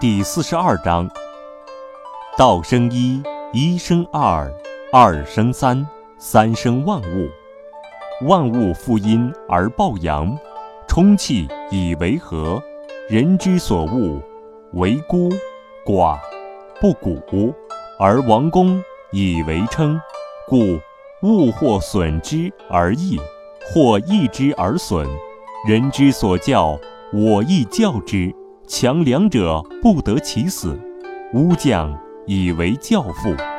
第四十二章：道生一，一生二，二生三，三生万物。万物负阴而抱阳，充气以为和。人之所恶，为孤、寡、不古，而王公以为称。故物或损之而益，或益之而损。人之所教，我亦教之。强梁者不得其死，乌将以为教父。